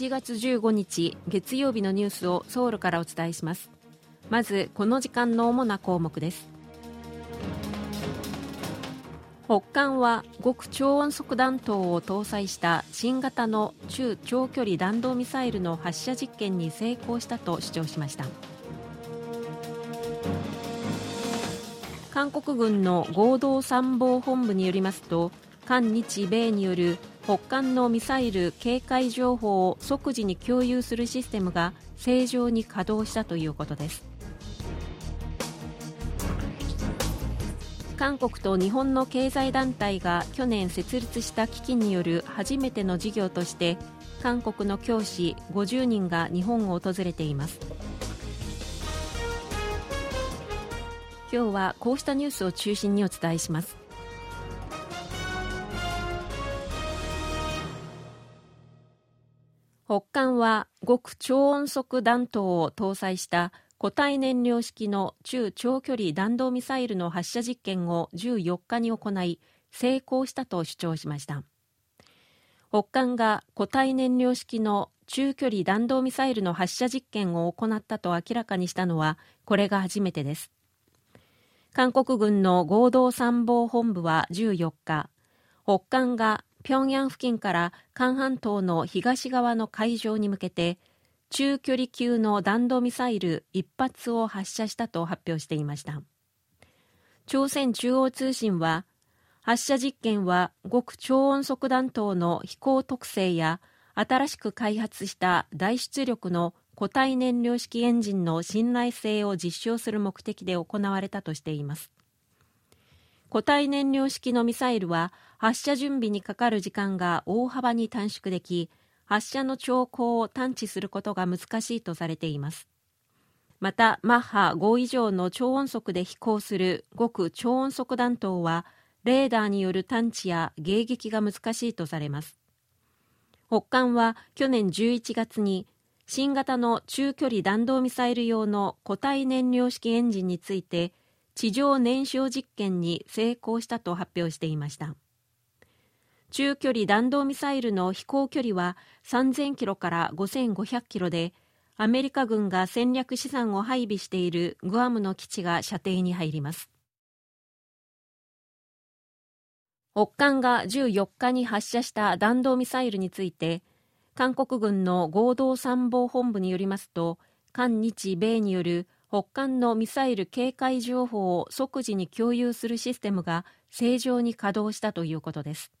7月15日月曜日のニュースをソウルからお伝えします。まずこの時間の主な項目です。北韓は極超音速弾頭を搭載した新型の中長距離弾道ミサイルの発射実験に成功したと主張しました。韓国軍の合同参謀本部によりますと韓日米による北韓のミサイル警戒情報を即時に共有するシステムが正常に稼働したということです。韓国と日本の経済団体が去年設立した基金による初めての事業として韓国の教師50人が日本を訪れています。今日はこうしたニュースを中心にお伝えします。北韓は極超音速弾頭を搭載した固体燃料式の中長距離弾道ミサイルの発射実験を14日に行い成功したと主張しました。北韓が固体燃料式の中距離弾道ミサイルの発射実験を行ったと明らかにしたのはこれが初めてです。韓国軍の合同参謀本部は14日北韓が平壌付近から韓半島の東側の海上に向けて中距離級の弾道ミサイル1発を発射したと発表していました。朝鮮中央通信は発射実験は極超音速弾頭の飛行特性や新しく開発した大出力の固体燃料式エンジンの信頼性を実証する目的で行われたとしています。固体燃料式のミサイルは発射準備にかかる時間が大幅に短縮でき発射の兆候を探知することが難しいとされています。またマッハ5以上の超音速で飛行する極超音速弾頭はレーダーによる探知や迎撃が難しいとされます。北韓は去年11月に新型の中距離弾道ミサイル用の固体燃料式エンジンについて地上燃焼実験に成功したと発表していました。中距離弾道ミサイルの飛行距離は3000キロから5500キロでアメリカ軍が戦略資産を配備しているグアムの基地が射程に入ります。北韓が14日に発射した弾道ミサイルについて韓国軍の合同参謀本部によりますと韓日米による北韓のミサイル警戒情報を即時に共有するシステムが正常に稼働したということです。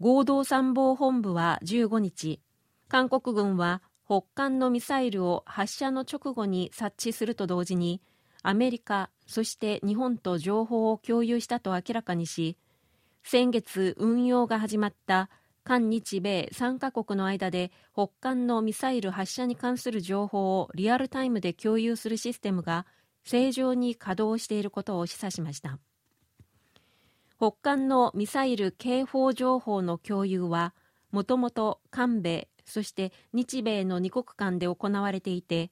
合同参謀本部は15日韓国軍は北韓のミサイルを発射の直後に察知すると同時にアメリカそして日本と情報を共有したと明らかにし先月運用が始まった韓日米3カ国の間で北韓のミサイル発射に関する情報をリアルタイムで共有するシステムが正常に稼働していることを示唆しました。北韓のミサイル警報情報の共有はもともと韓米そして日米の2国間で行われていて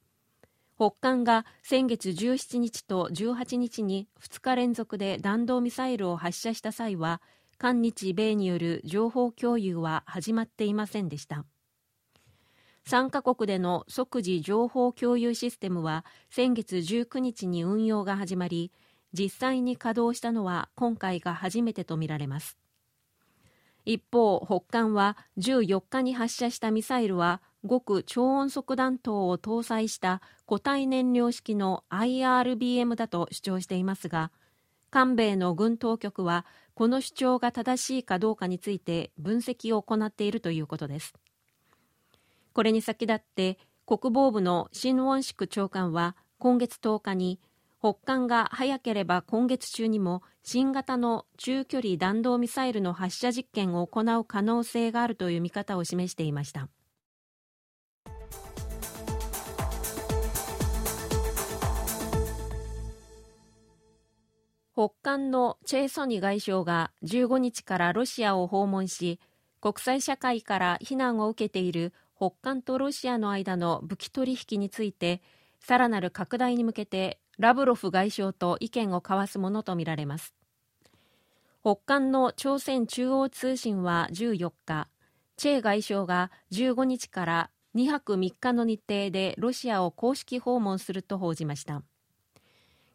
北韓が先月17日と18日に2日連続で弾道ミサイルを発射した際は韓日米による情報共有は始まっていませんでした。3カ国での即時情報共有システムは先月19日に運用が始まり実際に稼働したのは今回が初めてとみられます。一方北韓は14日に発射したミサイルは極超音速弾頭を搭載した固体燃料式の IRBM だと主張していますが韓米の軍当局はこの主張が正しいかどうかについて分析を行っているということです。これに先立って国防部のシン・ウォンシク長官は今月10日に北韓が早ければ今月中にも新型の中距離弾道ミサイルの発射実験を行う可能性があるという見方を示していました。北韓のチェ・ソニ外相が15日からロシアを訪問し国際社会から非難を受けている北韓とロシアの間の武器取引についてさらなる拡大に向けてラブロフ外相と意見を交わすものとみられます。北韓の朝鮮中央通信は14日チェ外相が15日から2泊3日の日程でロシアを公式訪問すると報じました。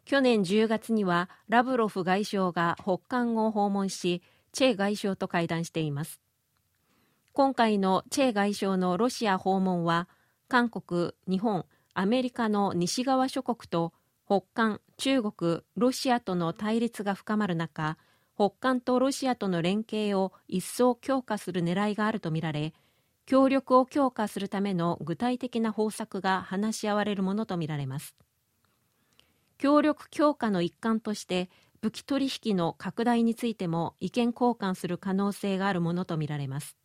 去年10月にはラブロフ外相が北韓を訪問しチェ外相と会談しています。今回のチェ外相のロシア訪問は韓国、日本、アメリカの西側諸国と北韓、中国、ロシアとの対立が深まる中北韓とロシアとの連携を一層強化する狙いがあるとみられ協力を強化するための具体的な方策が話し合われるものとみられます。協力強化の一環として武器取引の拡大についても意見交換する可能性があるものとみられます。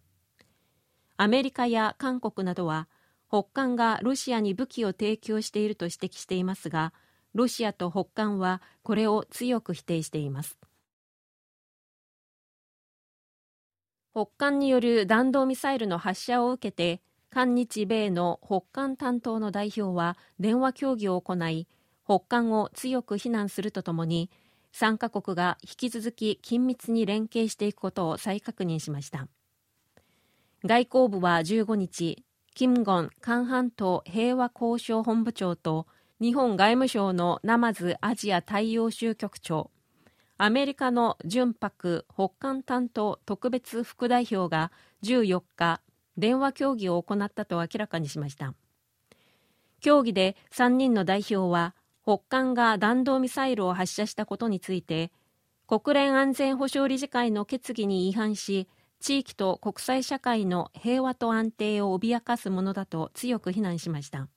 アメリカや韓国などは北韓がロシアに武器を提供していると指摘していますがロシアと北韓はこれを強く否定しています。北韓による弾道ミサイルの発射を受けて韓日米の北韓担当の代表は電話協議を行い北韓を強く非難するとともに3カ国が引き続き緊密に連携していくことを再確認しました。外交部は15日キム・ゴン韓半島平和交渉本部長と日本外務省のナマズアジア太陽州局長アメリカの純白北韓担当特別副代表が14日電話協議を行ったと明らかにしました。協議で3人の代表は北韓が弾道ミサイルを発射したことについて国連安全保障理事会の決議に違反し地域と国際社会の平和と安定を脅かすものだと強く非難しました。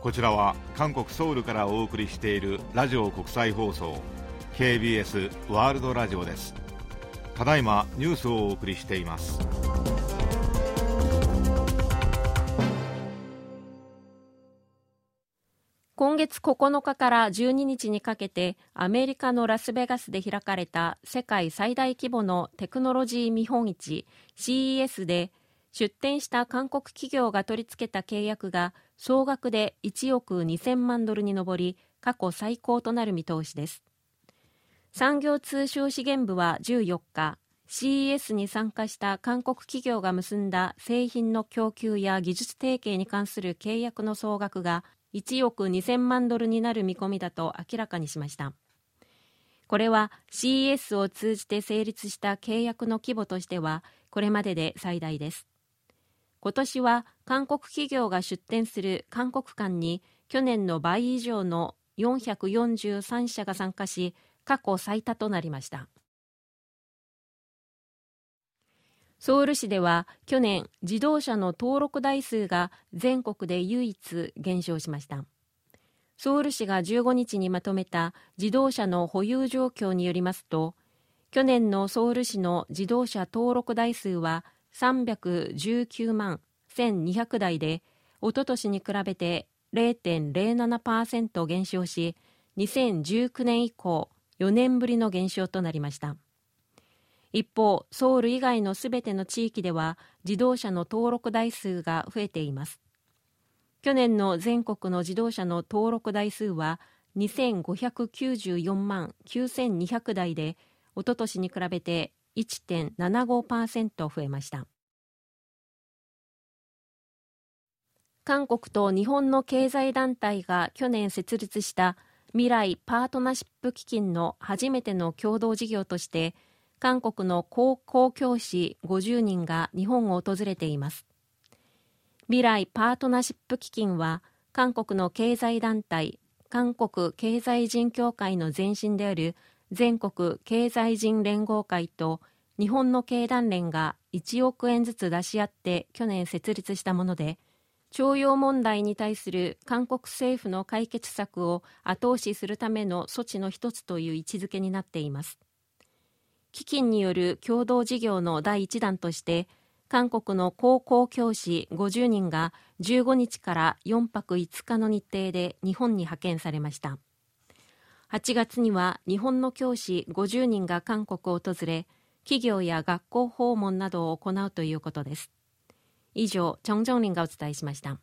こちらは韓国ソウルからお送りしているラジオ国際放送 KBS ワールドラジオです。ただいまニュースをお送りしています。今月9日から12日にかけてアメリカのラスベガスで開かれた世界最大規模のテクノロジー見本市 CES で出展した韓国企業が取り付けた契約が総額で1億2000万ドルに上り過去最高となる見通しです。産業通商資源部は14日 CES に参加した韓国企業が結んだ製品の供給や技術提携に関する契約の総額が1億2000万ドルになる見込みだと明らかにしました。これは CES を通じて成立した契約の規模としてはこれまでで最大です。今年は韓国企業が出展する韓国館に去年の倍以上の443社が参加し過去最多となりました。ソウル市では去年自動車の登録台数が全国で唯一減少しました。ソウル市が15日にまとめた自動車の保有状況によりますと去年のソウル市の自動車登録台数は319万1200台で、おととしに比べて0.07%減少し、2019年以降4年ぶりの減少となりました。一方、ソウル以外のすべての地域では自動車の登録台数が増えています。去年の全国の自動車の登録台数は2594万9200台で、おととしに比べて1.75%増えました韓国と日本の経済団体が去年設立した未来パートナーシップ基金の初めての共同事業として韓国の高校教師50人が日本を訪れています。未来パートナーシップ基金は韓国の経済団体韓国経済人協会の前身である全国経済人連合会と日本の経団連が1億円ずつ出し合って去年設立したもので徴用問題に対する韓国政府の解決策を後押しするための措置の一つという位置づけになっています。基金による共同事業の第1弾として韓国の高校教師50人が15日から4泊5日の日程で日本に派遣されました。8月には日本の教師50人が韓国を訪れ企業や学校訪問などを行うということです。以上、チョンジョンリンがお伝えしました。